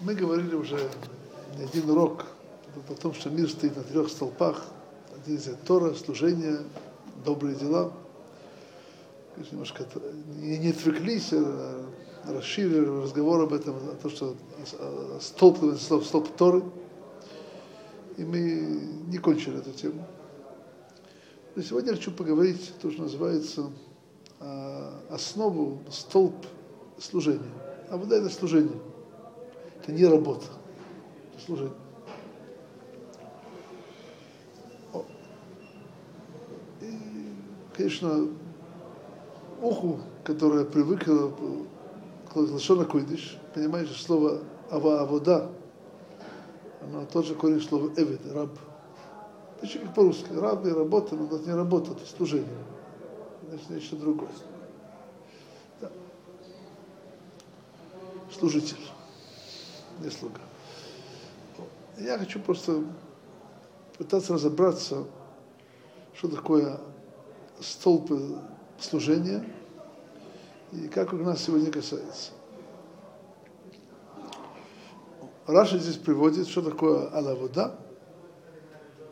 Мы говорили уже не один урок о том, что мир стоит на трех столпах. Один из них Тора, служение, добрые дела. Немножко не, не отвлеклись, а расширили разговор об этом, о том, что столб, столб, столб Торы. И мы не кончили эту тему. Но сегодня я хочу поговорить то, что называется основу, столб служения. А вот это служение. Это не работа. И, конечно, уху, которое привыкло к Лашона Койдиш, понимаете, слово ава авода, оно тоже корень слова эвид, раб. Почти как по-русски. Раб и работа, но это не работа, это служение. Значит, нечто другое. Да. Служитель не слуга. Я хочу просто пытаться разобраться, что такое столбы служения и как у нас сегодня касается. Раша здесь приводит, что такое.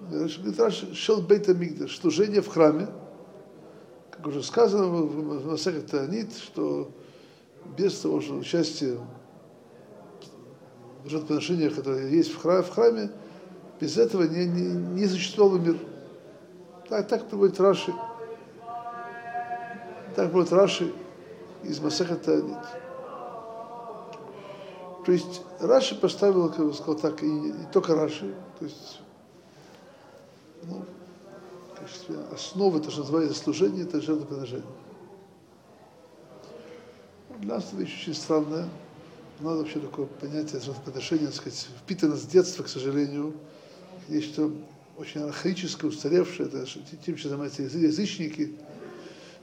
Говорит, Раша, шел бейта мигдаш, служение в храме, как уже сказано в Масахе Таанит, что без того, что участие жертвоприношения, которые есть в храме, в храме без этого не, не, не существовал бы мир. Так, так приводит Раши. Так приводит Раши из Масаха Таанит. То есть Раши поставил, как бы сказал так, и, и только Раши, то есть ну, качестве основы, то, что называется служение, это жертвоприношение. Для нас это вещь очень странная надо вообще такое понятие жертвоприношения, так сказать, впитано с детства, к сожалению. Есть что очень архаическое, устаревшее, это тем, чем занимаются язычники.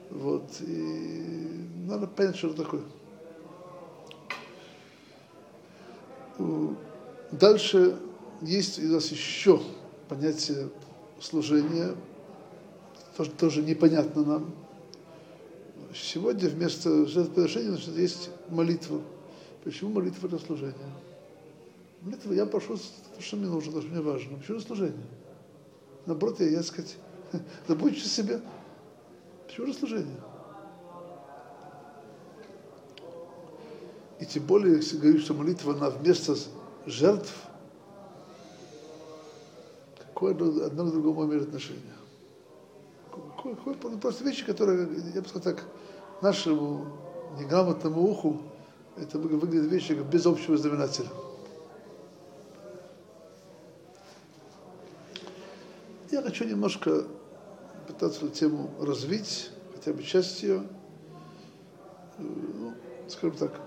Вот. И надо понять, что это такое. Дальше есть у нас еще понятие служения, тоже, тоже непонятно нам. Сегодня вместо жертвоприношения значит, есть молитва. Почему молитва для служения? Молитва, я прошу то, что мне нужно, то, что мне важно. Почему служение? Наоборот, я, я сказать, забудьте о себе. Почему же служение? И тем более, если говорить, что молитва, она вместо жертв, какое одно к другому имеет отношение? Какое, какое, просто вещи, которые, я бы сказал так, нашему неграмотному уху это выглядит вещи без общего знаменателя. Я хочу немножко пытаться эту тему развить, хотя бы часть ее. Ну, скажем так,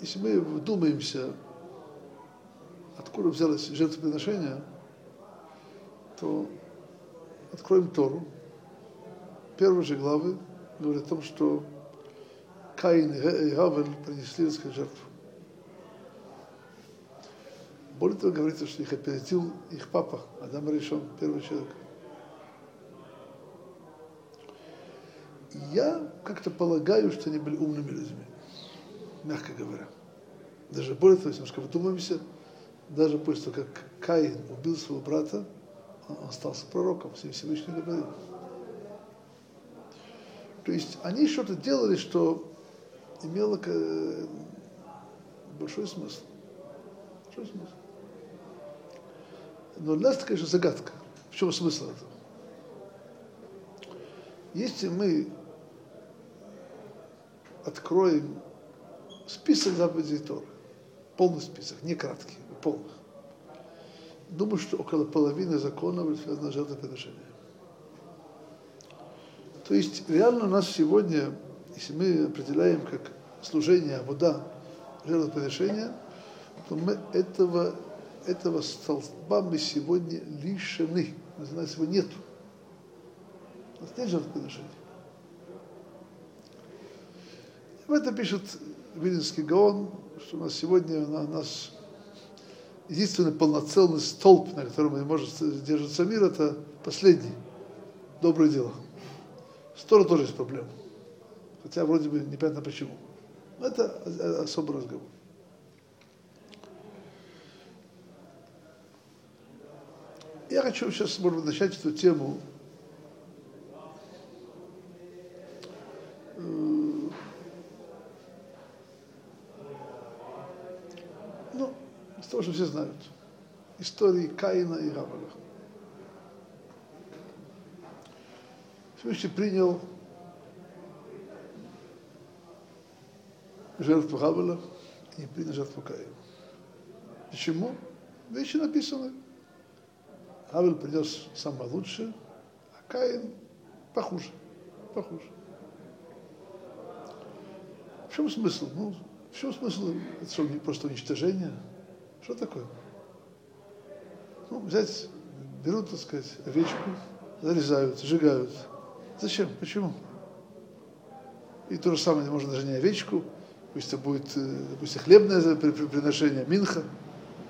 если мы вдумаемся, откуда взялось жертвоприношение, то откроем Тору. Первые же главы говорят о том, что Каин и Гавель принесли так жертву. Более того, говорится, что их опередил их папа, Адам Решон, первый человек. Я как-то полагаю, что они были умными людьми, мягко говоря. Даже более того, если немножко вдумаемся, даже после того, как Каин убил своего брата, он остался пророком, Всевышний говорил. То есть они что-то делали, что имело большой смысл. Большой смысл. Но для нас это, конечно, загадка. В чем смысл этого? Если мы откроем список заповедей Торы, полный список, не краткий, а полный, думаю, что около половины законов связано с жертвоприношением. То есть реально у нас сегодня если мы определяем как служение, вода, жертвоприношение, то мы этого, этого столба мы сегодня лишены. У нас его нет. У нас нет жертвоприношения. В этом пишет Вилинский Гаон, что у нас сегодня у нас единственный полноценный столб, на котором может держаться мир, это последний. Доброе дело. Стора тоже есть проблема. Хотя вроде бы непонятно почему. Это особый разговор. Я хочу сейчас, может быть, начать эту тему э, ну, из того, что все знают. Истории Каина и Авеля. Всевышний принял жертву Гавеля и не принял жертву Каина. Почему? Вещи написаны. Авель принес самое лучшее, а Каин похуже. Похуже. В чем смысл? Ну, в чем смысл? Это что, просто уничтожение? Что такое? Ну, взять, берут, так сказать, овечку, зарезают, сжигают. Зачем? Почему? И то же самое, можно даже не овечку, пусть это будет, э, хлебное приношение, минха.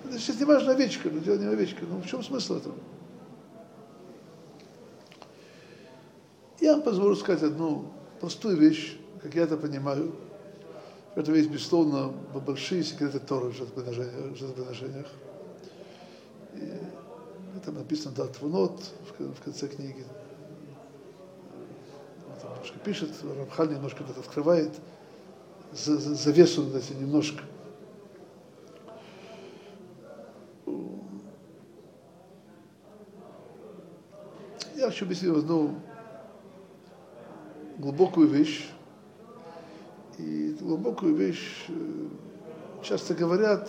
Это сейчас не важно овечка, но дело не овечка. Ну в чем смысл этого? Я вам позволю сказать одну простую вещь, как я это понимаю. Это есть, безусловно, большие секреты Торы в жертвоприношениях. И это написано да, Твунот в конце книги. Он немножко пишет, Рамхан немножко это открывает, завесу этим немножко. Я хочу объяснить одну глубокую вещь. И глубокую вещь э, часто говорят,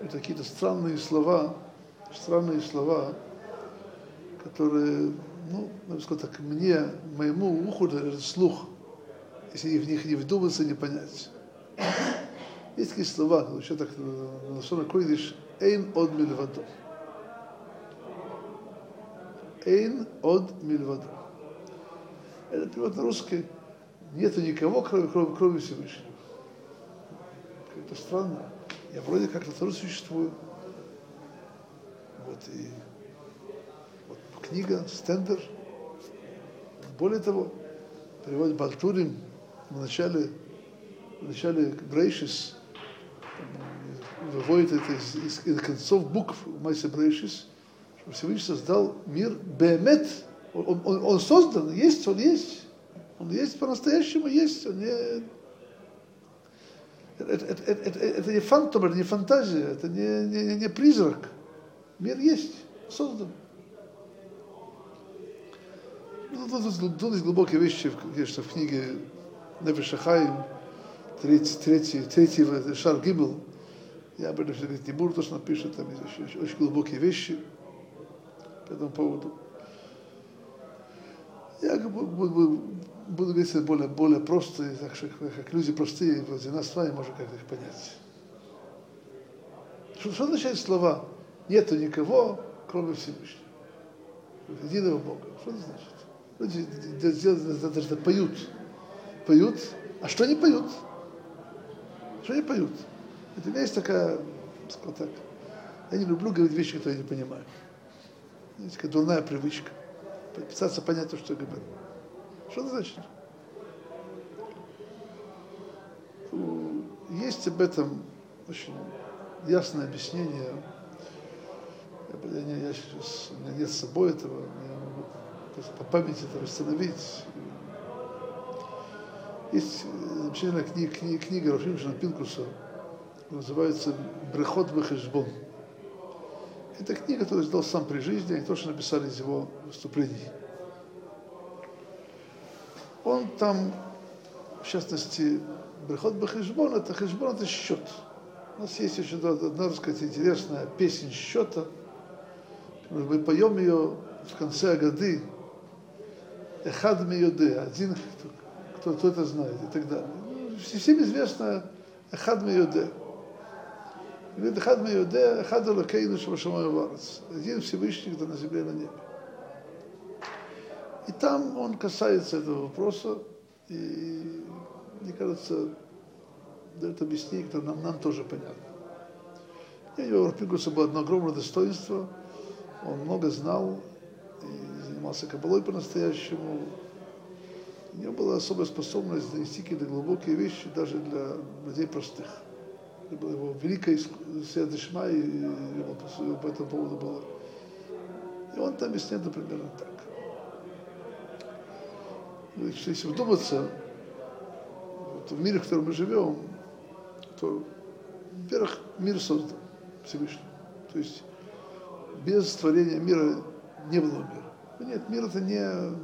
это какие-то странные слова, странные слова, которые, ну, надо сказать так, мне, моему уху, даже слух, если в них не вдуматься, не понять. Есть такие слова, еще так на Лашона Койдиш, «Эйн од мильвадо». «Эйн од мильвадо». Это перевод на русский. Нету никого, кроме, кроме, кроме Всевышнего. Это странно. Я вроде как на Тору существую. Вот и вот книга, стендер. Более того, переводит Балтурин в начале, в начале Брейшис, выводит это из, из, из концов букв Майса Брейшис, что Всевышний создал мир Бемет, он, он, он создан, есть, он есть. Он есть по-настоящему, есть. Он не... это, это, это, это, не фантом, это не фантазия, это не, не, не призрак. Мир есть, создан. Ну, тут, тут есть глубокие вещи, конечно, в книге Нефеша Хаим, третий, третий, третий шар Гимл. Я об этом говорить не буду, то, что напишет, там есть очень, очень глубокие вещи по этому поводу. Я буду, буду говорить более, более просто, так что как люди простые, вроде нас с вами, можно как-то их понять. Что, что означает слова «нету никого, кроме Всевышнего»? Единого Бога. Что это значит? Люди даже поют. Поют. А что они поют? Что они поют? Это у меня есть такая, скажем так, я не люблю говорить вещи, которые я не понимаю. Есть такая дурная привычка пытаться понять то, что я говорю. Что это значит? Есть об этом очень ясное объяснение. Я, я, я сейчас, у меня нет с собой этого, я могу по памяти это восстановить. Есть замечательная книга, книга, книга Рафимшина Пинкуса, называется «Брехот Бехешбон». Это книга, которую издал сам при жизни, и то, что написали из его выступлений. Он там, в частности, Брехот Бахешбон, это хешбон, это счет. У нас есть еще одна, так сказать, интересная песня счета. Мы поем ее в конце годы. Эхад Миоде, один, кто, кто это знает, и так далее. Ну, всем известно Эхад Миоде. Говорит, Эхад Меюде, Эхад Алакейну Шабашамай Варец. Один Всевышний, кто на земле и на небе. И там он касается этого вопроса, и мне кажется, дает объяснение, которое нам, нам тоже понятно. И у Рапигуса было одно огромное достоинство, он много знал и занимался кабалой по-настоящему. У него была особая способность донести какие-то глубокие вещи даже для людей простых это было его великое Сиадышма, и ему по этому поводу было И он там объясняет, например, так. Если вдуматься, то в мире, в котором мы живем, то, во-первых, мир создан Всевышний. То есть без творения мира не было мира. Нет, мир это не,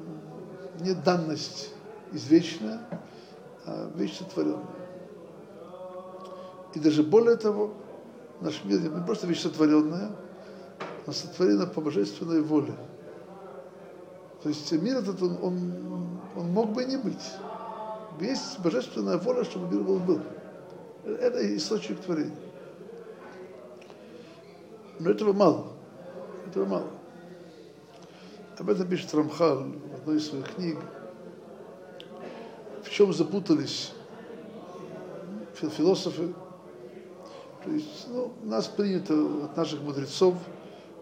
не данность извечная, а вечно творенная. И даже более того, наш мир не просто вещь сотворенная, а сотворена по божественной воле. То есть мир этот, он, он, он мог бы и не быть. Есть божественная воля, чтобы мир был. был. Это источник творения. Но этого мало. Этого мало. Об этом пишет Рамхал в одной из своих книг. В чем запутались философы. То есть, ну, нас принято от наших мудрецов,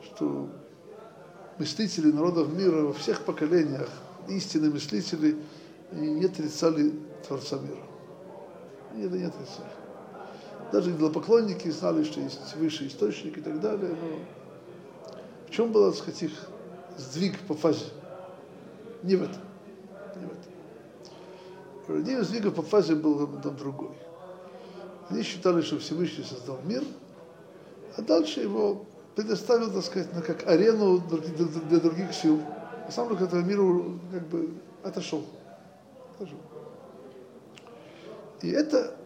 что мыслители народов мира во всех поколениях, истинные мыслители, не отрицали Творца мира. Они это не отрицали. Даже идолопоклонники знали, что есть высший источник и так далее. Но в чем был, так сказать, их сдвиг по фазе? Не в этом. Не в этом. Один из сдвигов по фазе был там другой. Они считали, что Всевышний создал мир, а дальше его предоставил, так сказать, на как арену для других сил. А сам к этого миру как бы отошел. И это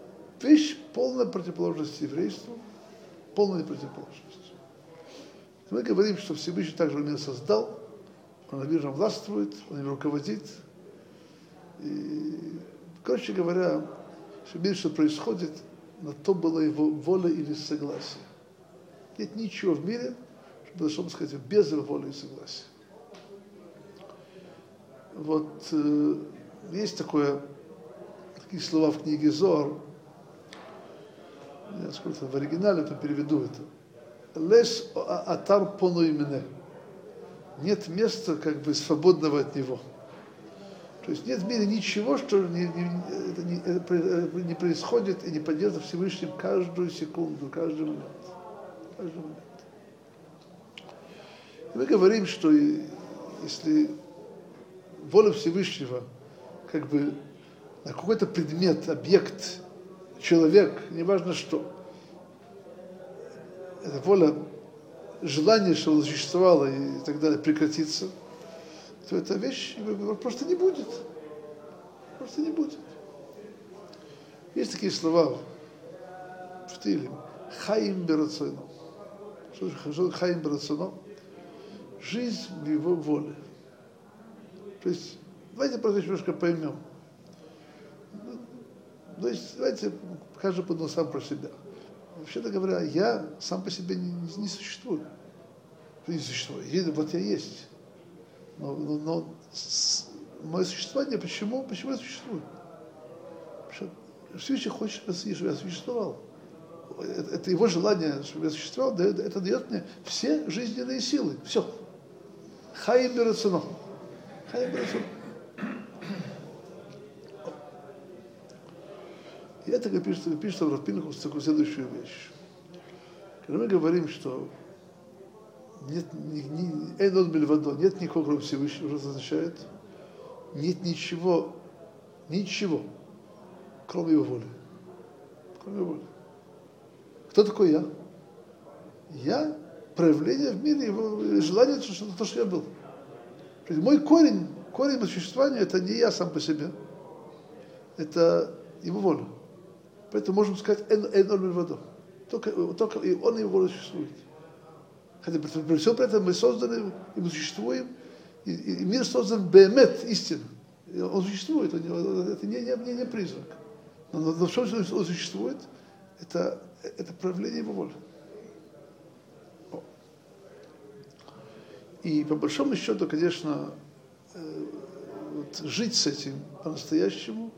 вещь полная противоположность еврейству, полная противоположность. Мы говорим, что Всевышний также он меня создал, он миром властвует, он им руководит. И, короче говоря, все мир, что происходит, на то была его воля или согласие. Нет ничего в мире, что произошло, сказать, без его воли и согласия. Вот э, есть такое, такие слова в книге Зор, я сколько в оригинале то переведу это. Лес атар пону имене. Нет места как бы свободного от него. То есть нет в мире ничего, что не, не, не, это не происходит и не поддерживает Всевышним каждую секунду, каждый момент. Каждый момент. И мы говорим, что если воля Всевышнего как бы на какой-то предмет, объект, человек, неважно что, эта воля, желание, что существовало и так далее, прекратится – то эта вещь просто не будет. Просто не будет. Есть такие слова в Тиле. Хаим берацойно. Что же хаим берацойно? Жизнь в его воле. То есть, давайте просто немножко поймем. То есть, давайте каждый подумал сам про себя. Вообще-то говоря, я сам по себе не, не существую. Не существую. Вот я есть. Но, но, но мое существование, почему, почему я существую? Всевышний хочет, чтобы я существовал. Это, это его желание, чтобы я существовал, дает, это дает мне все жизненные силы. Все. Хаим берацуно. Хаим берацуно. И это пишет, пишет в Рафпинхус такую следующую вещь. Когда мы говорим, что нет, Бельвадо, нет никого, кроме Всевышнего, уже означает, нет ничего, ничего, кроме его воли. Кроме его воли. Кто такой я? Я проявление в мире, его желание, что то, что я был. Мой корень, корень существования, это не я сам по себе, это его воля. Поэтому можем сказать, Эйнон Только, только он и его воля существует. Хотя при, всем при этом мы созданы, и мы существуем, и, и мир создан бемет, истинно. Он существует, он, это не, не, не, признак. Но, но, но в чем он существует, это, это проявление его воли. И по большому счету, конечно, э, вот жить с этим по-настоящему,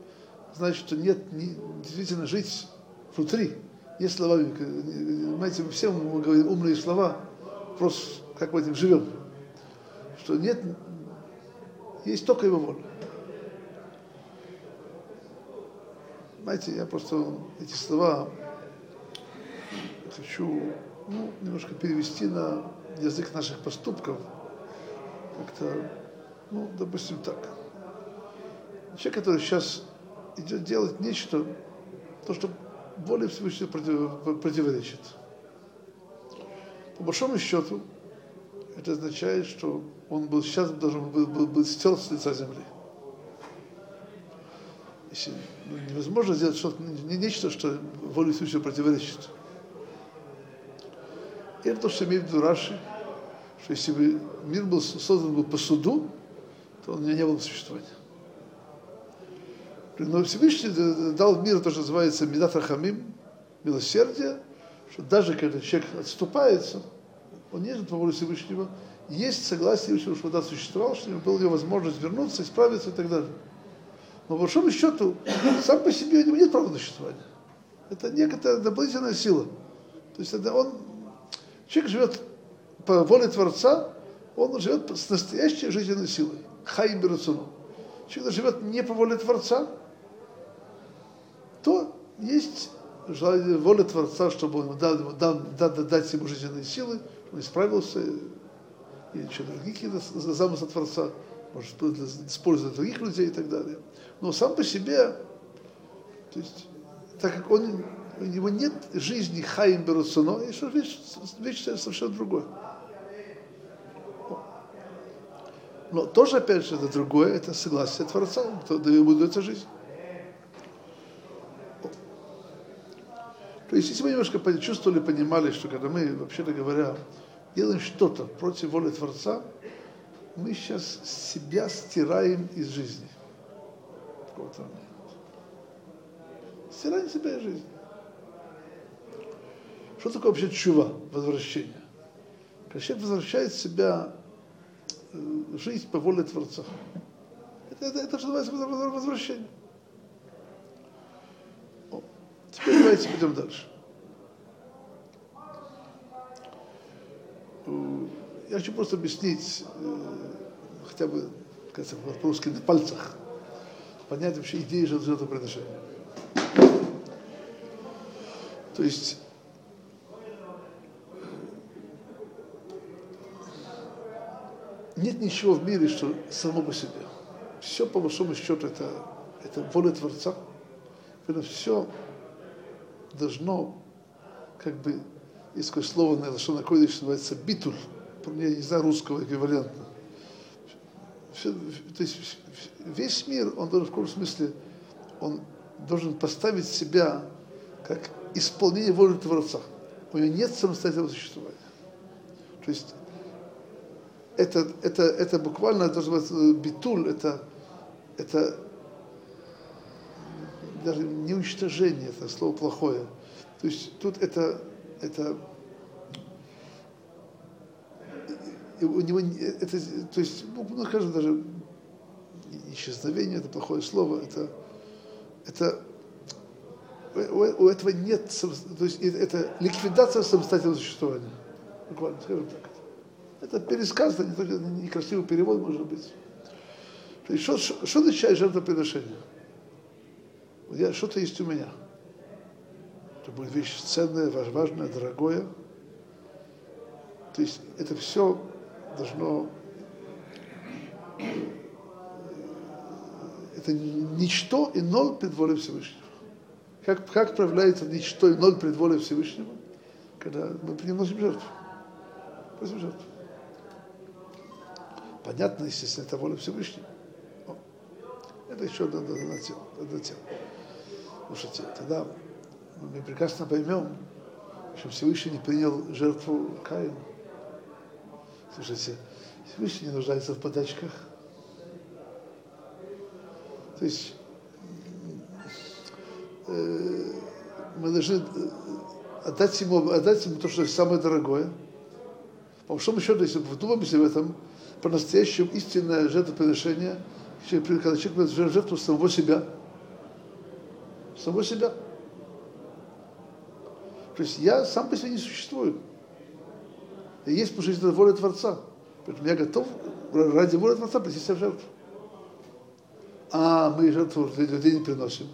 значит, что нет, не, действительно жить внутри, не словами. Понимаете, мы все мы говорим умные слова, вопрос, как мы этим живем. Что нет, есть только его воля. Знаете, я просто эти слова хочу ну, немножко перевести на язык наших поступков. как-то, ну, допустим, так. Человек, который сейчас идет делать нечто, то, что воле Всевышнего против, противоречит. По большому счету, это означает, что он был сейчас должен был, был, был стер с лица земли. Если, ну, невозможно сделать что-то, не нечто, что воле Всевышнего противоречит. И это то, что имеет в виду Раши, что если бы мир был создан был по суду, то он не было бы существования. Но Всевышний дал мир то, что называется Медат Рахамим, милосердие, что даже когда человек отступается, он не по воле Всевышнего, есть согласие Всевышнего, что вода существовала, что у него была возможность вернуться, исправиться и так далее. Но по большому счету, сам по себе у него нет права на существование. Это некоторая дополнительная сила. То есть это он, человек живет по воле Творца, он живет с настоящей жизненной силой. Хаим Берацуну. Человек живет не по воле Творца, то есть желание, воля Творца, чтобы он дал, дал, дал, дать ему жизненные силы, он исправился, или еще другие какие-то замыслы Творца, может использовать других людей и так далее. Но сам по себе, то есть, так как он, у него нет жизни хаим беруцуно, есть вещь, вещь совершенно другое. Но тоже, опять же, это другое, это согласие Творца, кто ему дается жизнь. То есть, если мы немножко чувствовали, понимали, что когда мы, вообще-то говоря, делаем что-то против воли Творца, мы сейчас себя стираем из жизни. Стираем себя из жизни. Что такое вообще чува, возвращение? Когда человек возвращает себя э, жизнь по воле Творца. Это, это, это что называется возвращение. Теперь давайте пойдем дальше. Я хочу просто объяснить, э, хотя бы, как по-русски, на пальцах, понять вообще идею жертвоприношения. То есть нет ничего в мире, что само по себе. Все, по большому счету, это, это воля Творца. Все должно, как бы, есть слово на Лашона Койдыш, называется битуль, я не знаю русского эквивалента. Все, то есть весь мир, он должен в каком смысле, он должен поставить себя как исполнение воли Творца. У него нет самостоятельного существования. То есть это, это, это буквально, должно быть битуль, это, это даже не уничтожение, это слово плохое. То есть тут это, это у него это, то есть, ну, скажем, даже исчезновение, это плохое слово, это, это у, у этого нет, то есть это ликвидация самостоятельного существования. Буквально, скажем так. Это пересказ, это не некрасивый перевод, может быть. То есть, что, что означает жертвоприношение? Что-то есть у меня. Это будет вещь ценная, важная, дорогое. То есть это все должно... Это ничто и ноль пред волей Всевышнего. Как, как проявляется ничто и ноль пред волей Всевышнего, когда мы приносим жертву. Приносим жертву. Понятно, естественно, это воля Всевышнего. Это еще одна, одна, одна тема. Одна тема. Слушайте, тогда мы прекрасно поймем, что Всевышний не принял жертву Каина. Слушайте, Всевышний не нуждается в подачках. То есть э, мы должны э, отдать ему, отдать ему то, что самое дорогое. По большому счету, если вдумаемся в этом, по-настоящему истинное жертвоприношение, когда человек приносит жертву самого себя – самого себя. То есть я сам по себе не существую. И есть потому что это воля Творца. Поэтому я готов ради воли Творца принести себя в жертву. А мы жертву людей не приносим.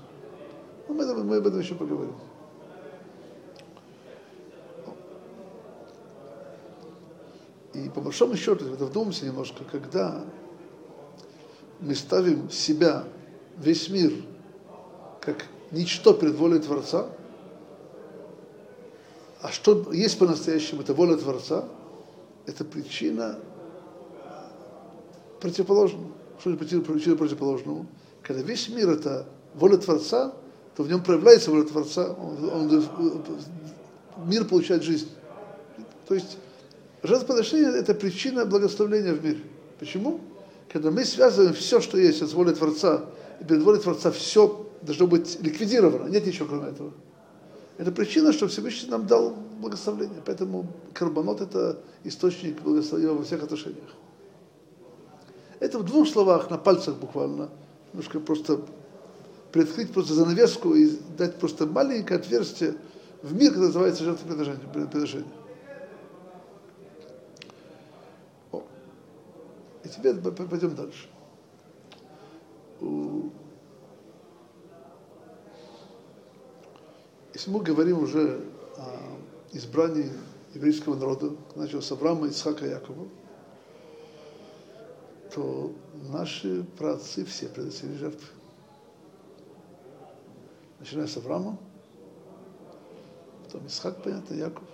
Ну, мы, мы об этом еще поговорим. И по большому счету, это вдумаемся немножко, когда мы ставим себя, весь мир, как ничто перед волей Творца, а что есть по-настоящему, это воля Творца, это причина противоположного. Что это причина противоположного? Когда весь мир это воля Творца, то в нем проявляется воля Творца, он, он, мир получает жизнь. То есть жертвоприношение – это причина благословления в мире. Почему? Когда мы связываем все, что есть с волей Творца, и перед волей Творца все должно быть ликвидировано, нет ничего кроме этого. Это причина, что Всевышний нам дал благословление. Поэтому карбонот – это источник благословения во всех отношениях. Это в двух словах, на пальцах буквально, немножко просто приоткрыть просто занавеску и дать просто маленькое отверстие в мир, который называется жертвоприношение. И теперь пойдем дальше. Если мы говорим уже о избрании еврейского народа, начал с Авраама, Исхака Якова, то наши праотцы все приносили жертвы. Начиная с Авраама, потом Исхак, понятно, Яков.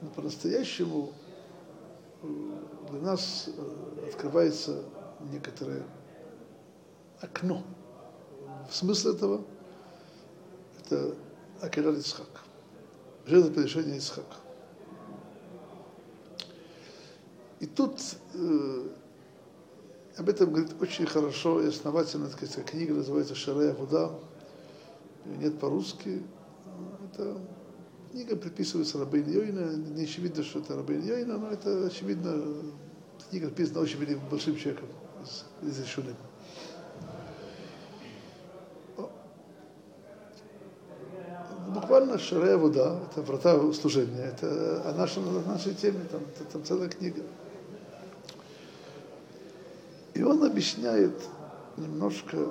Но по-настоящему э, для нас э, открывается некоторое окно. В смысле этого это Акелят Исхак, жертвоприношение Исхака. И тут э, об этом говорит очень хорошо и основательно, такая книга называется «Шарая вода», нет по-русски. Это книга приписывается Рабейн Йойна, не очевидно, что это Рабейн Йойна, но это очевидно, книга написана очень большим человеком, из, из Ишуным. Буквально Шарая вода, это врата служения, это о нашей, о нашей теме, там, там целая книга. И он объясняет немножко,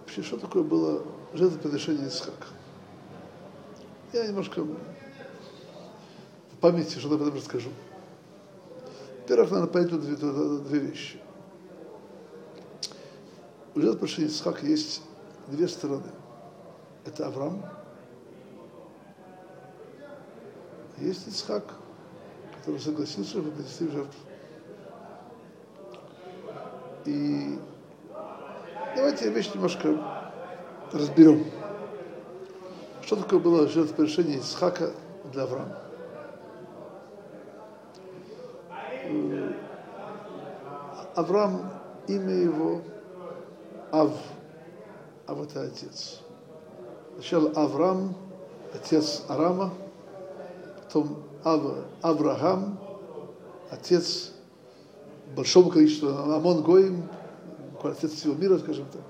вообще, что такое было жертвоприношение Исхака. Я немножко в памяти что-то об этом расскажу. Во-первых, надо понять две, две вещи. У жертвоприношения Исхака есть две стороны. Это Авраам. Есть Исхак, который согласился принести в жертву. И давайте вещь немножко разберем. Что такое было жертвоприношение Исхака для Авраама? Э, Авраам, имя его Ав. Ав это отец. Сначала Авраам, отец Арама, потом Ав, Авраам, отец большого количества, Амон Гоим, отец всего мира, скажем так.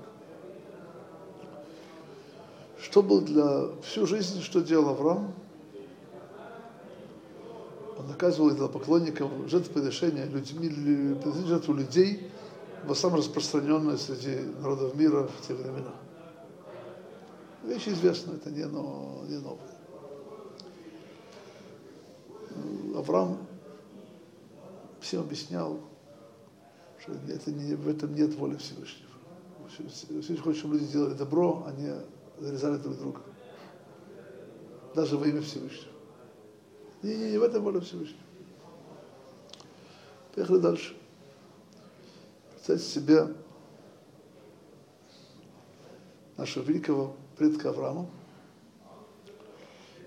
Что был для всю жизнь, что делал Авраам? Он наказывал для поклонников жертвоприношения людьми, жертву людей, было самое распространенное среди народов мира в те времена. Вещь известная, это не, но, не новая. Авраам всем объяснял, что это не, в этом нет воли Всевышнего. Всевышний хочет, чтобы люди делали добро, а не зарезали друг друга. Даже во имя Всевышнего. Не, не, не в этом воля Всевышнего. Поехали дальше. Представьте себе нашего великого предка Авраама,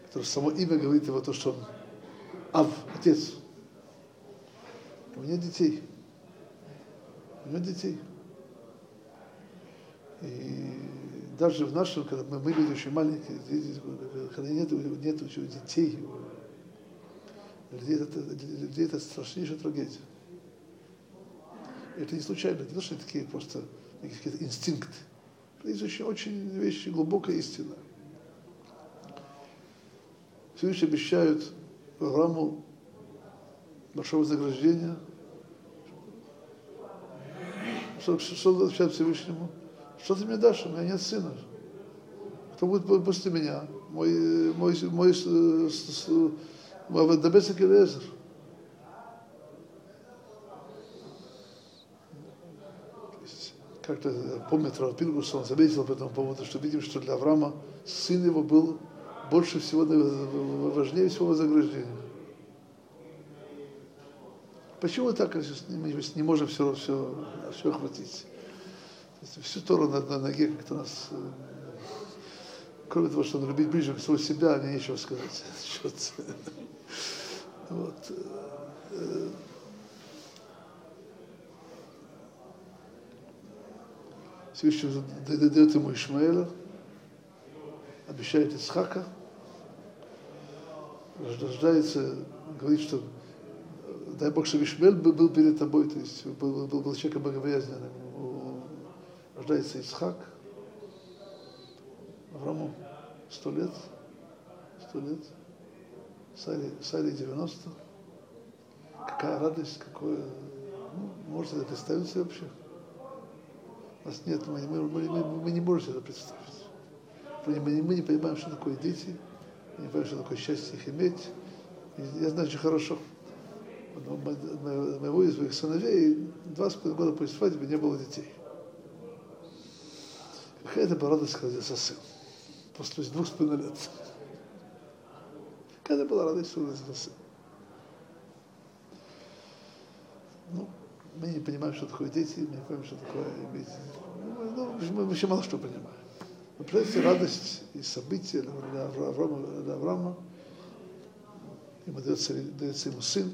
который само имя говорит его то, что он Ав, отец. У нет детей. У нет детей. И даже в нашем, когда мы, мы люди очень маленькие, когда нет, нет еще детей, людей это, людей это страшнейшая трагедия. Это не случайно, не то, что такие просто какие-то инстинкты. Есть очень, очень вещи, глубокая истина. Всевышний обещают программу большого вознаграждения. Что, что, что отвечает Всевышнему? Что ты мне дашь? У меня нет сына. кто будет после меня? Мой, мой, мой, мой Авадабесик Элезер. Как-то помнит Равпилгус, он заметил по этому поводу, что видим, что для Авраама сын его был больше всего, важнее всего вознаграждения. Почему так, мы не можем все, все, все охватить? Всю Тору на, на ноге как-то нас... Э, кроме того, что любить ближе всего себя, мне нечего сказать. Вот. Всевышний дает ему Ишмаэля, обещает Исхака, рождается, говорит, что дай Бог, чтобы Ишмель был перед тобой, то есть был, был, был человеком богобоязненным. Рождается Исхак, Аврааму сто лет, сто лет, Саре, Саре 90. Какая радость, какое, ну, можете это представить себе вообще? У нас нет, мы, мы, мы, мы не можем себе это представить. Мы, мы, мы не понимаем, что такое дети, мы не понимаем, что такое счастье их иметь. И я знаю очень хорошо моего из своих сыновей два с половиной года после свадьбы не было детей. Какая это радость, когда родился сын. После двух с половиной лет. Какая это была радость, что родился сын. Ну, мы не понимаем, что такое дети, мы не понимаем, что такое иметь. Ну, мы, еще мало что понимаем. Но представьте радость и события для Авраама, для Авраама. Ему дается, дается ему сын,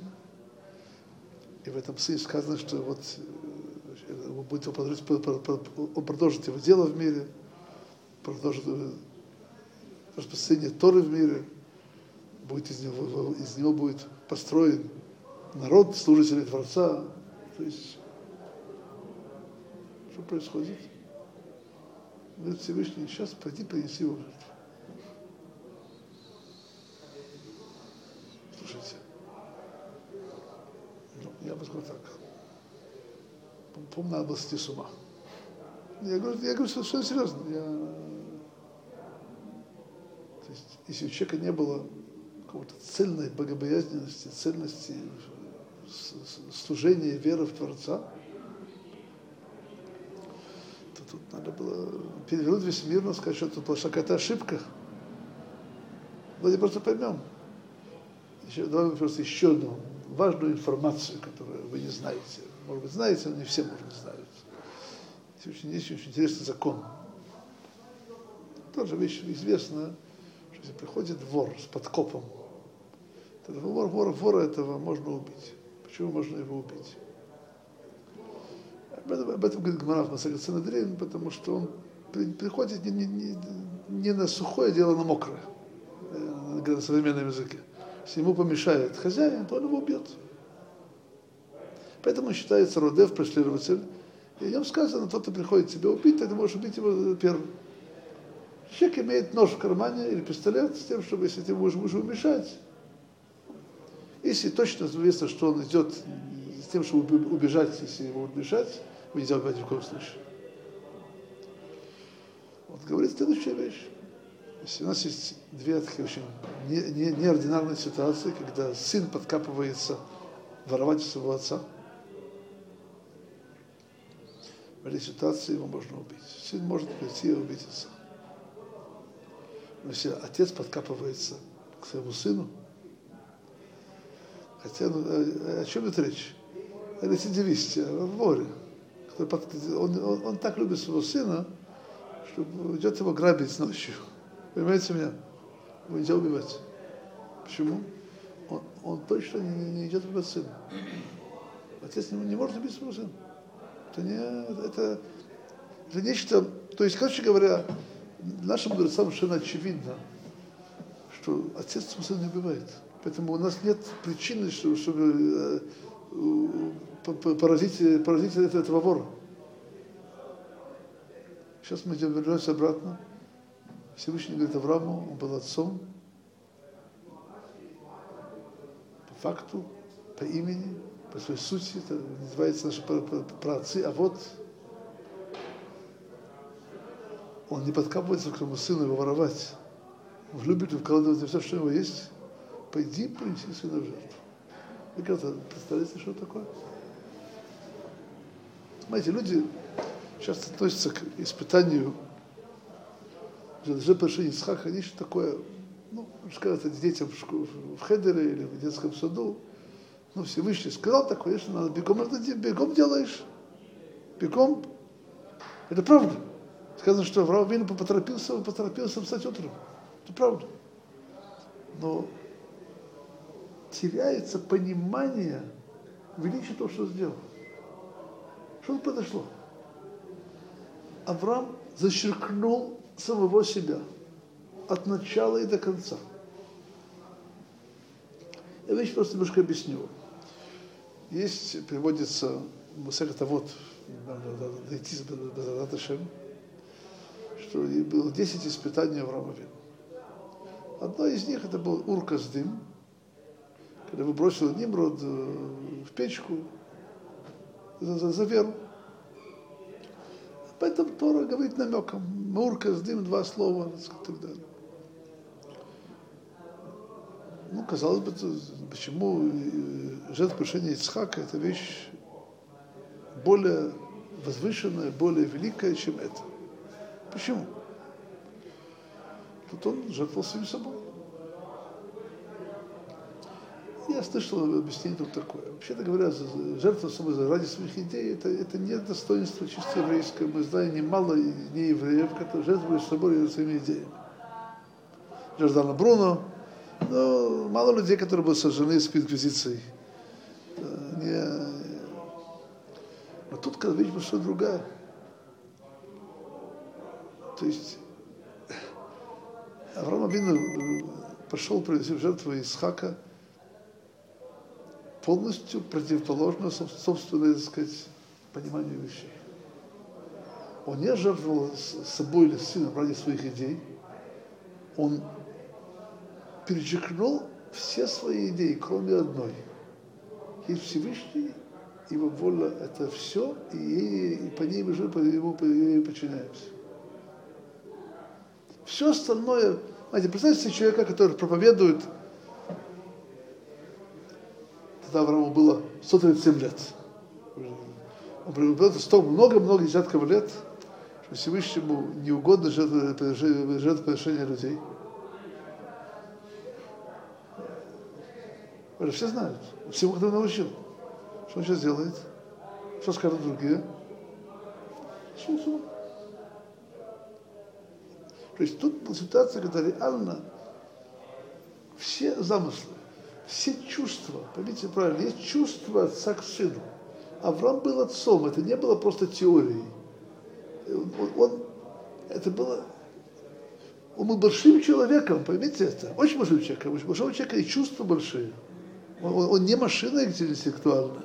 и в этом сыне сказано, что вот э, он, будет, он продолжит его дело в мире, продолжит э, распространение Торы в мире, будет из него, из него будет построен народ, служителей Творца. То есть, что происходит? Говорит Всевышний, сейчас пойди принеси его. Слушайте, я бы сказал так. По-моему, надо было сойти с ума. Я говорю, я говорю совершенно серьезно. Я... То есть, если у человека не было какой-то цельной богобоязненности, цельности служения, веры в Творца, то тут надо было перевернуть весь мир, но сказать, что это была какая-то ошибка. Давайте просто поймем. Еще, давай просто еще одну важную информацию, которую вы не знаете. Может быть, знаете, но не все, может быть, знают. Есть очень, есть очень интересный закон. Тоже вещь известна, что если приходит вор с подкопом, то вор, вора, вора этого можно убить. Почему можно его убить? Об этом, говорит Гмарав Масагат Санадрин, потому что он приходит не, не, не, на сухое дело, на мокрое, э, на современном языке если ему помешает хозяин, то он его убьет. Поэтому считается Родев, преследователь. И в нем сказано, тот, кто приходит тебя убить, ты можешь убить его первым. Человек имеет нож в кармане или пистолет с тем, чтобы, если ты будешь, будешь мешать, если точно известно, что он идет с тем, чтобы убежать, если ему будут вы нельзя убивать ни в коем случае. Вот говорит следующая вещь. Если у нас есть две такие очень не, не, неординарные ситуации, когда сын подкапывается воровать у своего отца. В этой ситуации его можно убить. Сын может прийти и убить отца. Но если отец подкапывается к своему сыну, хотя, ну, о, о чем это речь? О рецидивисте, о воре. Он, он, он так любит своего сына, что идет его грабить ночью. Понимаете меня? Его нельзя убивать. Почему? Он, он точно не, не идет убивать сына. Отец не, не может убить своего сына. Это не, это, это нечто, то есть, короче говоря, нашим мудрецам совершенно очевидно, что отец своего сына не убивает. Поэтому у нас нет причины, чтобы, чтобы э, поразить, поразить этого вора. Сейчас мы вернемся обратно. Всевышний говорит Аврааму, он был отцом по факту, по имени, по своей сути, это называется наши праотцы, а вот он не подкапывается к своему сыну его воровать. Он любит вкладывать все, что у него есть. Пойди, принеси сына в жертву. Как-то представляете, что такое? Знаете, люди часто относятся к испытанию жертвоприношения Исхака, они что такое, ну, скажут это детям в, в Хедере или в детском саду, ну, Всевышний сказал такое, что надо бегом, это бегом делаешь, бегом. Это правда. Сказано, что Авраам Вину поторопился, поторопился встать утром. Это правда. Но теряется понимание величия того, что сделал. Что произошло? Авраам зачеркнул самого себя от начала и до конца. Я вещь просто немножко объясню. Есть, приводится Масехата вот, надо дойти до Даташем, что было 10 испытаний Авраама Вину. Одно из них это был Урказдым, когда вы бросили Нимрод в печку за, за, за веру. Поэтому Тора говорит намеком. Мурка, дым, два слова и так далее. Ну, казалось бы, почему жертвоприношение Ицхака – это вещь более возвышенная, более великая, чем это. Почему? Тут он жертвовал своим собой. Я слышал объяснение тут такое. Вообще-то говоря, жертва собой ради своих идей это, это не достоинство чисто еврейское. Мы знаем немало не евреев, которые жертвуют собой ради своими идеями. Жордана Бруно, но мало людей, которые были сожжены с инквизицией. Не... Но тут, когда вещь что другая. То есть Авраам Абину пошел принести жертву Исхака – полностью противоположно собственной, так сказать, пониманию вещей. Он не жертвовал собой или сыном ради своих идей. Он перечеркнул все свои идеи, кроме одной. Есть Всевышний, его воля – это все, и, и по ней мы живем, по ему по подчиняемся. Все остальное, знаете, представьте себе человека, который проповедует – Тогда Аврааму было 137 лет. Он пребывал столько много-много десятков лет, что Всевышнему не угодно жертвоприношение людей. Это все знают. Всему, кто научил. Что он сейчас делает? Что скажут другие? То есть тут была ситуация, когда реально все замыслы, все чувства, поймите правильно, есть чувства отца к сыну. Авраам был отцом, это не было просто теорией. Он, он, это было, он был большим человеком, поймите это, очень большим человеком, очень большого человека и чувства большие. Он, он, он не машина интеллектуальная.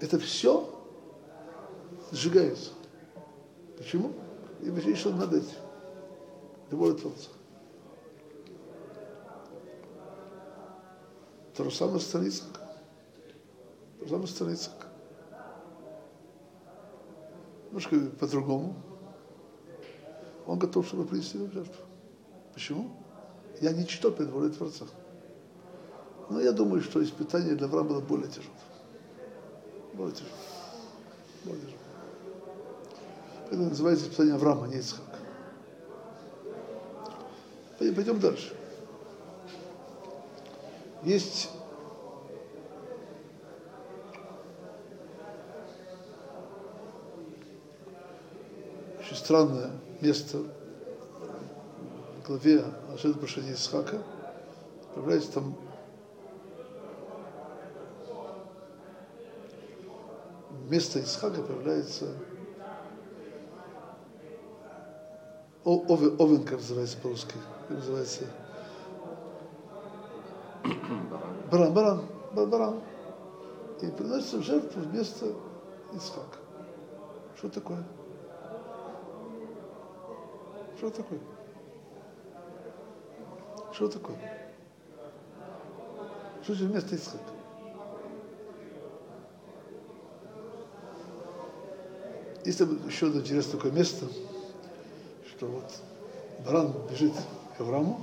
Это все сжигается. Почему? И что над этим. Любой Творца. То же самое с Царицак. То же самое с Царицак. Немножко по-другому. Он готов, чтобы принести в жертву. Почему? Я ничто перед волей Творца. Но я думаю, что испытание для Авраама было более тяжелое. Более тяжелое. Более тяжелое. Это называется испытание Авраама, а не Ицхак. Пойдем дальше. Есть очень странное место в главе о жертвоприношении Исхака. Появляется там вместо Исхака появляется овен, как называется по-русски, называется баран, баран, баран. И приносится в жертву вместо Исхака. Что такое? Что такое? Что такое? Что же вместо Исхака? есть еще одно интересное такое место, что вот баран бежит к Аврааму,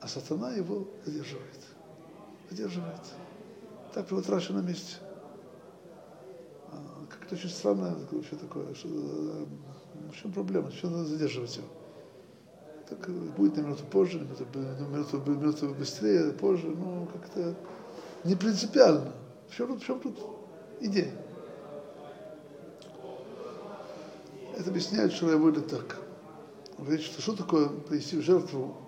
а сатана его задерживает. Задерживает. Так вот Раши на месте. А, как-то очень странно, что такое, что, э, в чем проблема, что надо задерживать его. Так будет на минуту позже, на минуту, минуту, минуту быстрее, позже, ну как-то не принципиально. В чем, в чем тут идея? Это объясняет Шураволи так. Он говорит, что что такое принести в жертву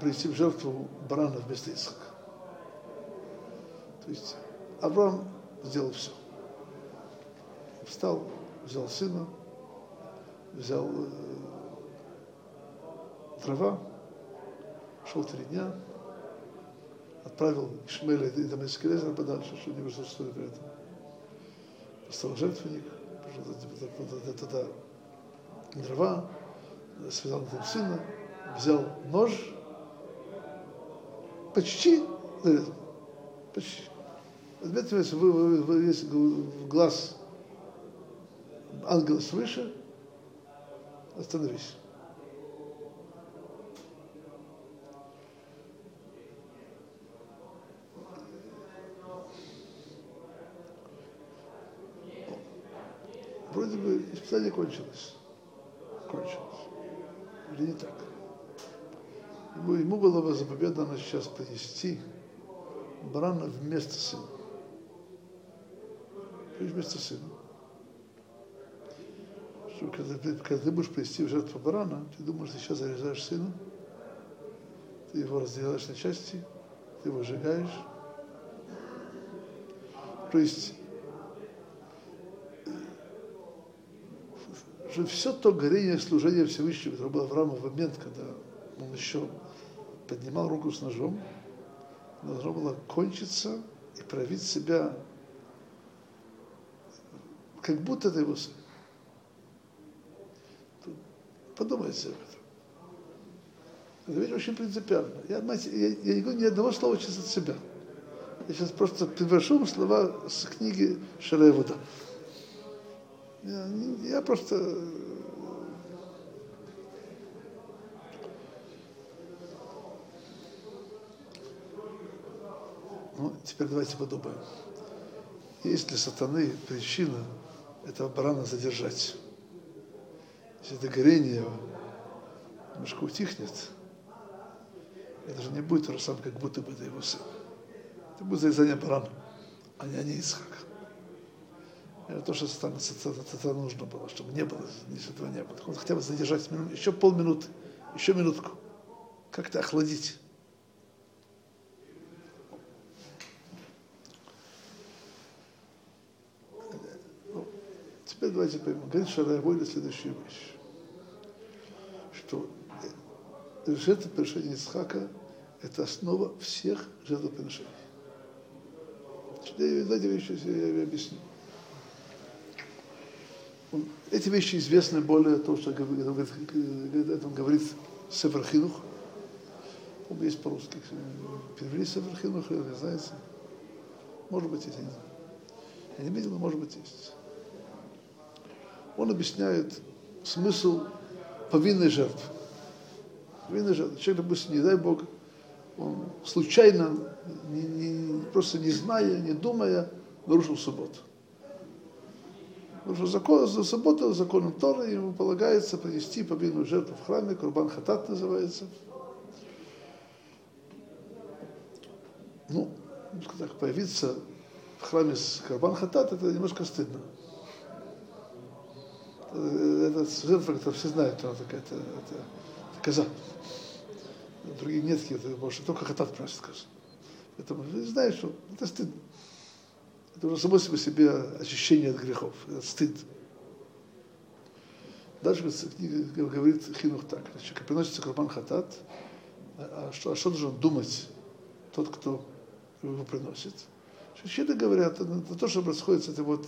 принести в жертву барана вместо Исаака. То есть Авраам сделал все. Встал, взял сына, взял э, дрова, шел три дня, отправил Ишмеля и Дамасский лезер подальше, чтобы не присутствовали при этом. Поставил жертвенник, туда дрова, связал там сына, взял нож, почти зарезал. Почти. Возьмите, если вы, вы, вы, в глаз ангела свыше, остановись. Вроде бы испытание кончилось. Кончилось. Или не так? Ему, ему было заповедано сейчас принести барана вместо сына. Вместо сына что когда, когда ты будешь принести в жертву барана, ты думаешь, ты сейчас зарезаешь сына, ты его разделяешь на части, ты его сжигаешь. То есть что все то горение служения Всевышнего, которое было Авраама в момент, когда он еще поднимал руку с ножом, должно было кончиться и проявить себя, как будто это его сын. Подумайте об этом. Это ведь очень принципиально. Я, я, я не говорю ни одного слова сейчас от себя. Я сейчас просто привожу слова с книги Шареевуда. Я, я просто Ну, теперь давайте подумаем. Есть для сатаны причина этого барана задержать? Если это горение немножко утихнет, это же не будет самое, как будто бы это его сын. Это будет зарезание барана, а не, а не Исхак. Это то, что сатана, это нужно было, чтобы не было, если этого не было. Он хотя бы задержать еще полминуты, еще минутку. Как-то охладить. Давайте поймем. Говорит Шарайвойда следующую вещь что жертвоприношение Исхака – это основа всех жертвоприношений. Эти вещи я объясню. Эти вещи известны более то, что говорит, это говорит Сефер Хинух. Он есть по-русски. Перевели Сефер Хинух, не знаете. Может быть, я не знаю. Я не видел, но может быть есть. Он объясняет смысл повинной жертвы. Повинной жертвы. Человек, допустим, не дай Бог, он случайно, не, не, просто не зная, не думая, нарушил субботу. Потому что закон, за субботу законом Торы ему полагается принести повинную жертву в храме, Курбан Хатат называется. Ну, так, появиться в храме с Курбан Хатат, это немножко стыдно это жертва, которую все знают, она такая, это, это, это коза. Другие нет, это больше только хатат приносит козу. Поэтому знаешь, что это стыд. Это уже само себе себе ощущение от грехов, это стыд. Дальше книга говорит Хинух так, значит, приносится Курбан Хатат, а что, а что должен думать тот, кто его приносит? Щиты говорят, это то, что происходит с этой вот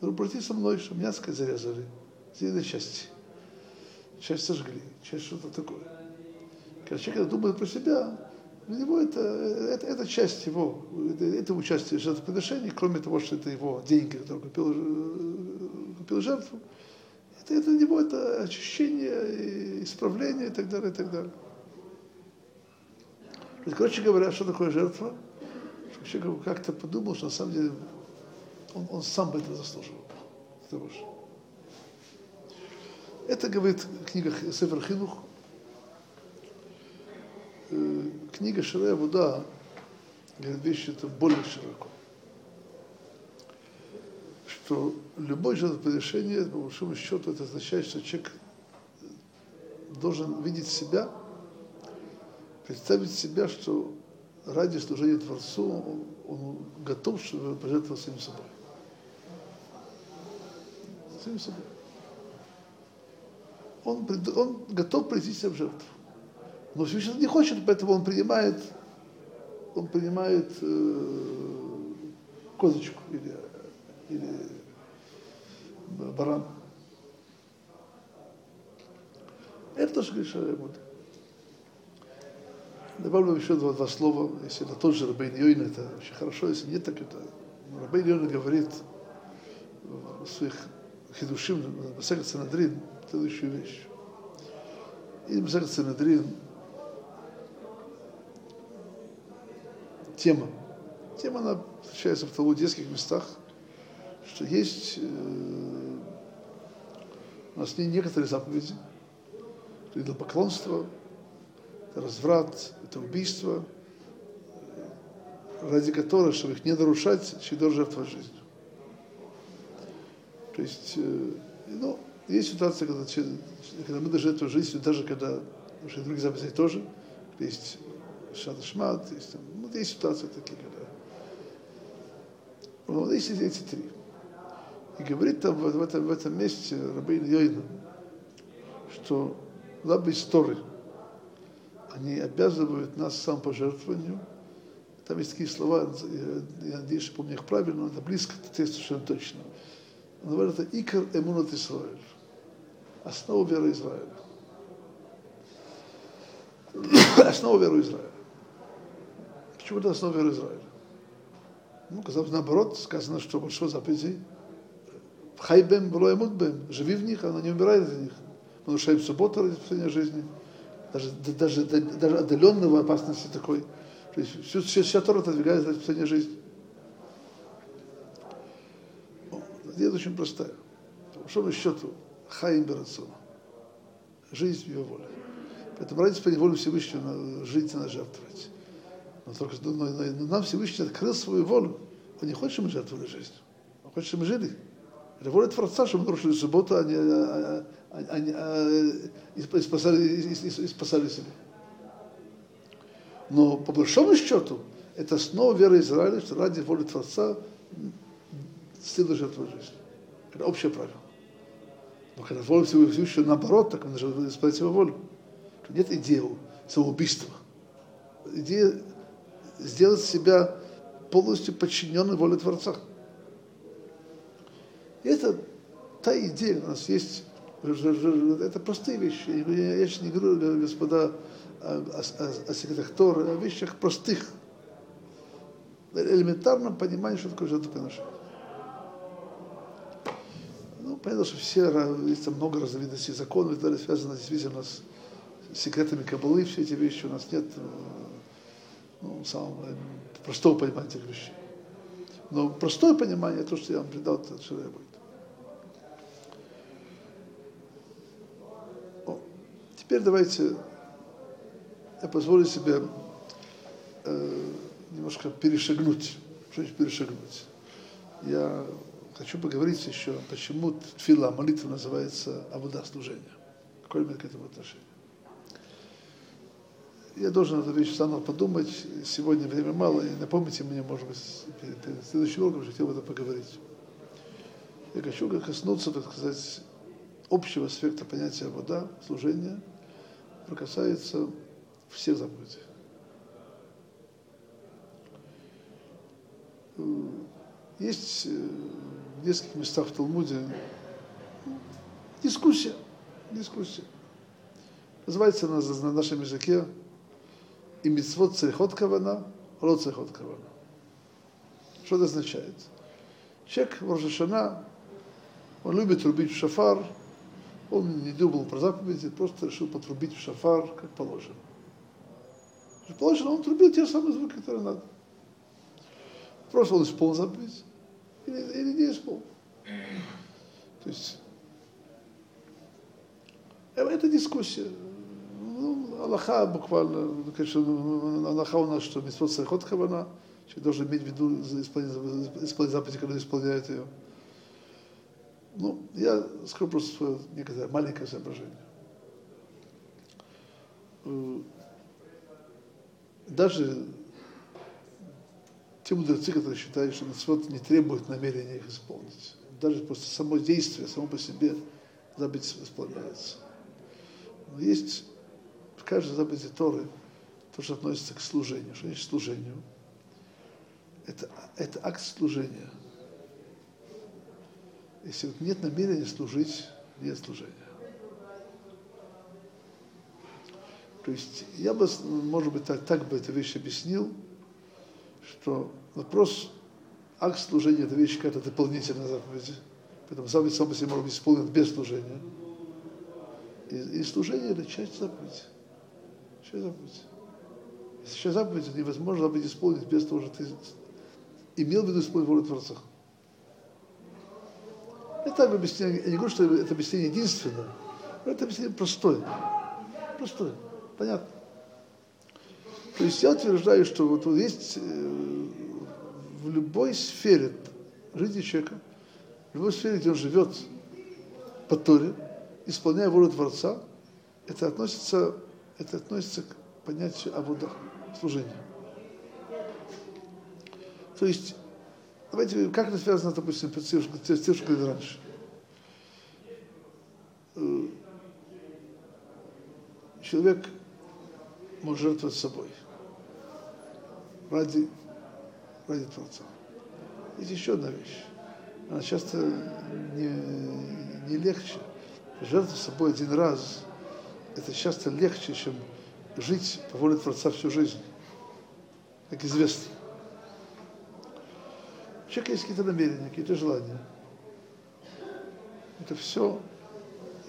козочкой, обратись со мной, что меня, сказать, зарезали. Сделали части. Часть сожгли, часть что-то такое. Когда человек думает про себя, Для него это, это, это часть его, это, это участие в жертвоприношении, кроме того, что это его деньги, которые купил, э, купил жертву. Это, это для него это очищение, исправление и так далее, и так далее. Короче говоря, что такое жертва? Человек как-то подумал, что на самом деле он, он сам бы это заслуживал. Же. Это говорит книга Сефер Хинух, э, книга Ширея Вуда говорит вещи это более широко. Что любое жертвоприношение, по большому счету, это означает, что человек должен видеть себя, представить себя, что ради служения Творцу он, он готов, чтобы пожертвовать самим собой. Самим собой он, он готов прийти себя в жертву. Но Всевышний не хочет, поэтому он принимает, он принимает э, козочку или, или баран. Это тоже говорит Шарабуд. Добавлю еще два, два слова, если это тот же Рабейн Йойн, это очень хорошо, если нет, так это Рабейн Йойн говорит в своих хидушим, на Санадрин, следующую вещь. И Мсах Санедрин тема. Тема, она встречается в талмудических местах, что есть э, у нас некоторые заповеди, это поклонство, это разврат, это убийство, ради которых, чтобы их не нарушать, человек должен жертвовать жизнью. То есть, э, ну, есть ситуация, когда, когда мы должны эту жизнь, даже когда, потому что другие заповеди тоже, есть шат есть ну, есть ситуации такие, когда. Ну, есть эти три. И говорит там в, в, этом, в этом месте Рабейн Йойна, что лабы истории, они обязывают нас самопожертвованию. Там есть такие слова, я, я надеюсь, что помню их правильно, но это близко к тексту совершенно точно. Говорит, это икр эмунат Исраэль основу веры Израиля. основа веры Израиля. Почему это основа веры Израиля? Ну, казалось, наоборот, сказано, что большое заповедей хайбем было бем, живи в них, она не умирает из них. Мы нарушаем субботу ради спасения жизни. Даже, даже, даже отдаленного опасности такой. То есть все, все, вся Тора отодвигается ради спасения жизни. Идея очень простая. По большому счету, Хаим Берацуна. Жизнь в его воле. Поэтому ради по воле Всевышнего жить и на жертвовать. Но, только, но, но, но нам Всевышний открыл свою волю. Он не хочет, чтобы мы жертвовали жизнь. Он хочет, чтобы мы жили. Это воля Творца, чтобы мы нарушили субботу, а не, а, а, а, а, и, спасали, и, и, спасали себя. Но по большому счету, это снова вера Израиля, что ради воли Творца следует жертвовать жизнь. Это общее правило. Но когда воля Всевышнего наоборот, так он должен исполнять его волю. Нет идеи самоубийства. Идея сделать себя полностью подчиненной воле Творца. И это та идея у нас есть. Это простые вещи. Я сейчас не говорю, господа, о, о, о секретах о вещах простых. Элементарном понимании, что такое жертвоприношение понятно, что все, есть там много разновидностей законов, далее связано действительно с секретами Кабалы, все эти вещи, у нас нет э, ну, самого э, простого понимания этих вещей. Но простое понимание, то, что я вам придал, это что будет. О, теперь давайте я позволю себе э, немножко перешагнуть. Что значит перешагнуть? Я хочу поговорить еще, почему тфила, молитва называется Абуда служения. Какое имеет к этому отношение? Я должен эту вещь заново подумать. Сегодня время мало, и напомните мне, может быть, перед, следующим уроком, что хотел об этом поговорить. Я хочу коснуться, так сказать, общего аспекта понятия вода, служения, касается всех заповедей. Есть э, в нескольких местах в Талмуде дискуссия, дискуссия. Называется она на нашем языке и митцвот цехот кавана, род цехот кавана. Что это означает? Человек в он любит трубить в шафар, он не думал про заповеди, просто решил потрубить в шафар, как положено. Положено, он трубил те самые звуки, которые надо. Просто он исполнил заповедь или, или исполнил. То есть э, это дискуссия. Ну, Аллаха буквально, конечно, Аллаха у нас, что митцвот сахот хавана, человек должен иметь в виду исполнять заповеди, когда исполняет ее. Ну, я скажу просто свое некоторое маленькое соображение. Э, даже те мудрецы, которые считают, что Митцвот не требует намерения их исполнить. Даже просто само действие, само по себе заповедь исполняется. Но есть в каждой заповеди Торы то, что относится к служению. Что значит служению? Это, это акт служения. Если вот нет намерения служить, нет служения. То есть я бы, может быть, так, так бы эту вещь объяснил, что вопрос акт служения – это вещь какая-то дополнительная заповедь. Поэтому заповедь сам по себе может быть исполнен без служения. И, и служение – это часть заповеди. Часть заповеди. Если часть заповеди, невозможно заповедь исполнить без того, что ты имел в виду исполнить волю Творца. Это так объяснение, я не говорю, что это объяснение единственное, но это объяснение простое. Простое, понятно. То есть я утверждаю, что вот, вот есть э, в любой сфере жизни человека, в любой сфере, где он живет по Торе, исполняя волю Творца, это относится, это относится к понятию Абуда, служения. То есть, давайте, как это связано, допустим, с тем, что говорили раньше. Э, человек может жертвовать собой ради, ради Творца. Есть еще одна вещь. Она часто не, не легче. Жертва собой один раз, это часто легче, чем жить по воле Творца всю жизнь. Как известно. У человека есть какие-то намерения, какие-то желания. Это все,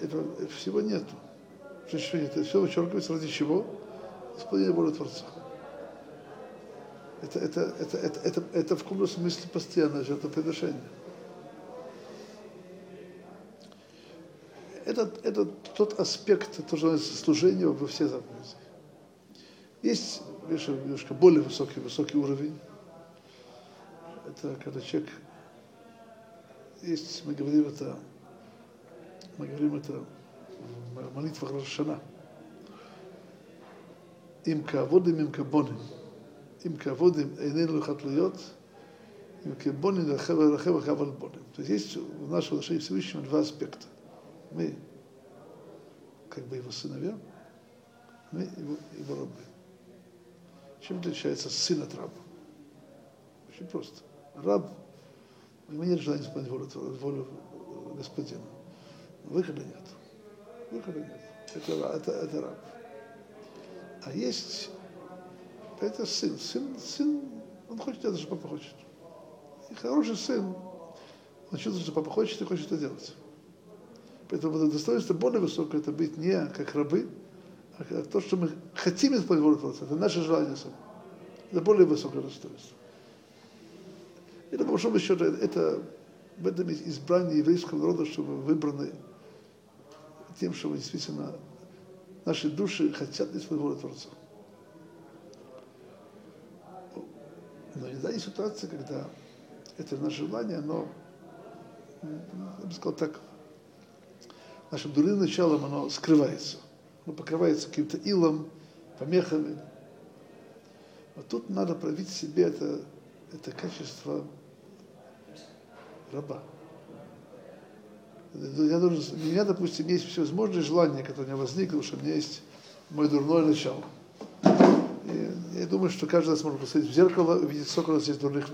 этого, всего нету. Это все вычеркивается ради чего? Исполнение воли Творца это, это, это, это, это, это в каком смысле постоянное жертвоприношение. Это, это тот аспект, то, что служения во все заповеди. Есть, видишь, немножко более высокий, высокий уровень. Это когда человек, есть, мы говорим это, мы говорим это в молитвах Рошана. Им каводим, им кабоним им каводим эйнен лухатлует, им кебонин рахева каван боним. То есть есть в нашем отношении к Всевышнему два аспекта. Мы как бы его сыновья, мы его, его рабы. Чем отличается сын от раба? Очень просто. Раб, у него нет желания исполнить волю, волю господина. Выхода нет. Выхода нет. Это, это, это раб. А есть это сын. Сын, сын, он хочет делать, что папа хочет. И хороший сын, он чувствует, что папа хочет и хочет это делать. Поэтому достоинство более высокое, это быть не как рабы, а то, что мы хотим исполнить волю Творца. Это наше желание сами. Это более высокое достоинство. И по большому счету, это в этом есть избрание еврейского народа, чтобы выбраны тем, что мы действительно наши души хотят исполнить волю Творца. Но иногда есть ситуация, когда это наше желание, но, я бы сказал так, нашим дурным началом оно скрывается. Оно покрывается каким-то илом, помехами. Но тут надо проявить в себе это, это качество раба. Я должен, у меня, допустим, есть всевозможные желания, которые у меня возникли, что у меня есть мое дурное начало. Я думаю, что каждый раз может посмотреть в зеркало, увидеть, сколько у нас есть дурных,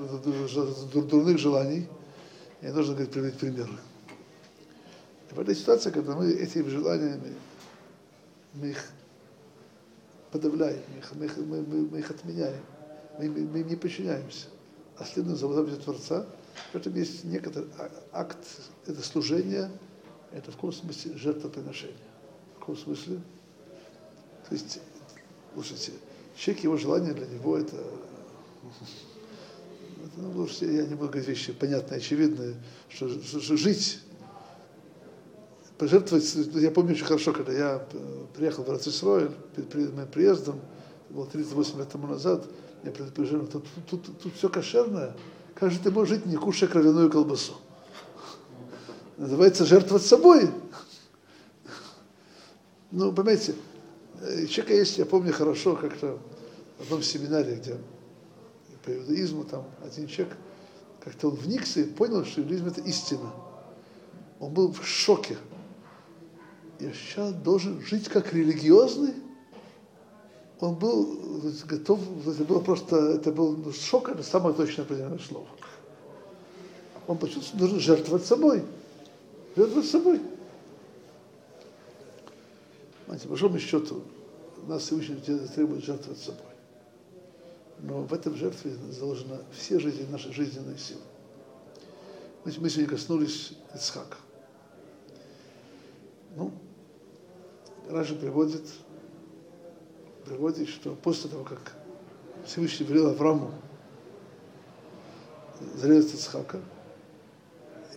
дурных желаний. Я должен говорить, приводить примеры. И в этой ситуации, когда мы этими желаниями, мы их подавляем, мы их, мы, мы, мы, мы их отменяем, мы, мы, мы не подчиняемся. А следуем за заповедью Творца, в этом есть некоторый а, акт, это служение, это в каком смысле жертвоприношение. В каком смысле? То есть, слушайте, человек, его желание для него это, это ну, я не буду говорить вещи понятные, очевидные, что, что, что жить пожертвовать, я помню очень хорошо, когда я э, приехал в Рацисроэль, перед моим приездом, было 38 лет тому назад, я предупреждал, тут, тут, тут, тут все кошерное, как же ты можешь жить, не кушая кровяную колбасу? Называется жертвовать собой. Ну, понимаете, человека есть, я помню хорошо, как-то в одном семинаре, где по иудаизму там один человек, как-то он вникся и понял, что иудаизм это истина. Он был в шоке я сейчас должен жить как религиозный. Он был готов, это было просто, это был ну, шок, это самое точное определенное слово. Он почувствовал, что должен жертвовать собой. Жертвовать собой. Знаете, по большому счету, нас Всевышний требует жертвовать собой. Но в этом жертве заложена все жизни, наши жизненные силы. Мы сегодня коснулись Ицхака. Ну, Раша приводит, приводит, что после того, как Всевышний велел Аврааму зарезать Ицхака,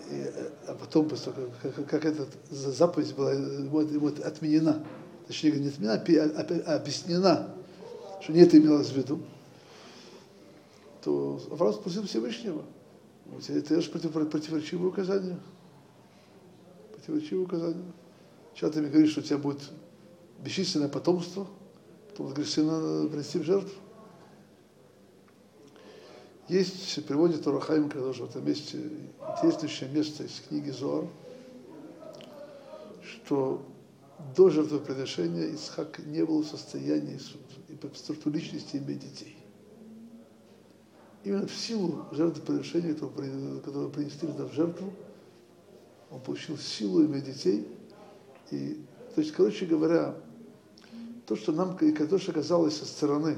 и, а потом, после того, как, как, как эта заповедь была ему, ему отменена, точнее не отменена, а, а, а объяснена, что не это имелось в виду, то Авраам спросил Всевышнего. Это же против, противоречивое указание. Противоречивое указание. Сейчас ты мне говоришь, что у тебя будет бесчисленное потомство, потом разрешено принести в жертву. Есть, приводит Урахаим Кадош в этом месте, интереснейшее место из книги Зоар, что до жертвоприношения Исхак не был в состоянии и по структуре личности иметь детей. Именно в силу жертвоприношения, которое принесли в жертву, он получил силу иметь детей. И, то есть, короче говоря, то, что нам, то, что казалось со стороны,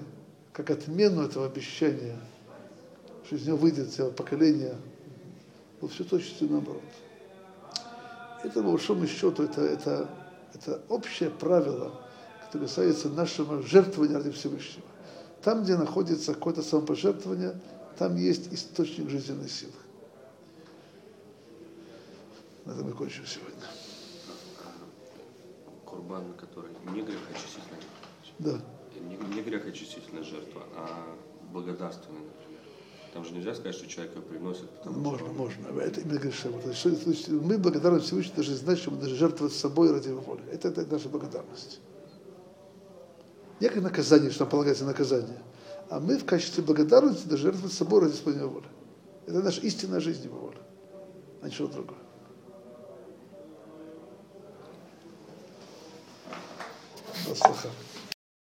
как отмену этого обещания, что из него выйдет целое поколение, было все точно наоборот. Это, по большому счету, это, это, это общее правило, которое касается нашего жертвования ради Всевышнего. Там, где находится какое-то самопожертвование, там есть источник жизненной силы. На этом мы кончим сегодня курбан, который не грех очистительная да. не, не грех очистительная жертва, а благодарственная. Там же нельзя сказать, что человек ее приносит. Можно, что... можно. Это именно говорится. Вот, мы благодарны Всевышнему даже знать, что мы даже жертвовать собой ради его воли. Это, это наша благодарность. Не как наказание, что нам полагается наказание, а мы в качестве благодарности даже жертвовать собой ради своей воли. Это наша истинная жизнь его воли, а ничего другого. Слаха.